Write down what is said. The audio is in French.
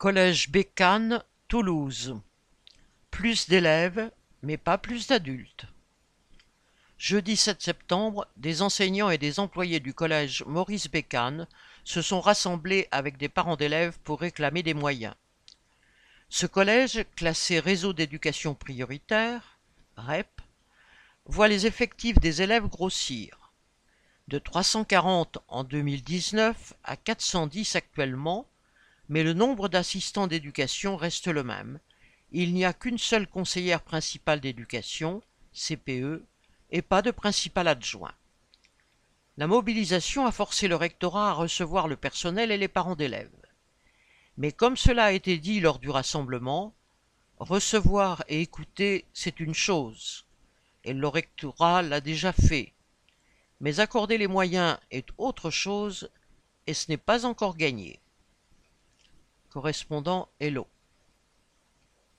Collège Bécane, Toulouse. Plus d'élèves, mais pas plus d'adultes. Jeudi 7 septembre, des enseignants et des employés du collège Maurice Bécane se sont rassemblés avec des parents d'élèves pour réclamer des moyens. Ce collège, classé réseau d'éducation prioritaire, REP, voit les effectifs des élèves grossir. De 340 en 2019 à 410 actuellement, mais le nombre d'assistants d'éducation reste le même. Il n'y a qu'une seule conseillère principale d'éducation, CPE, et pas de principal adjoint. La mobilisation a forcé le rectorat à recevoir le personnel et les parents d'élèves. Mais comme cela a été dit lors du rassemblement, recevoir et écouter, c'est une chose, et le rectorat l'a déjà fait. Mais accorder les moyens est autre chose, et ce n'est pas encore gagné. Correspondant Hello.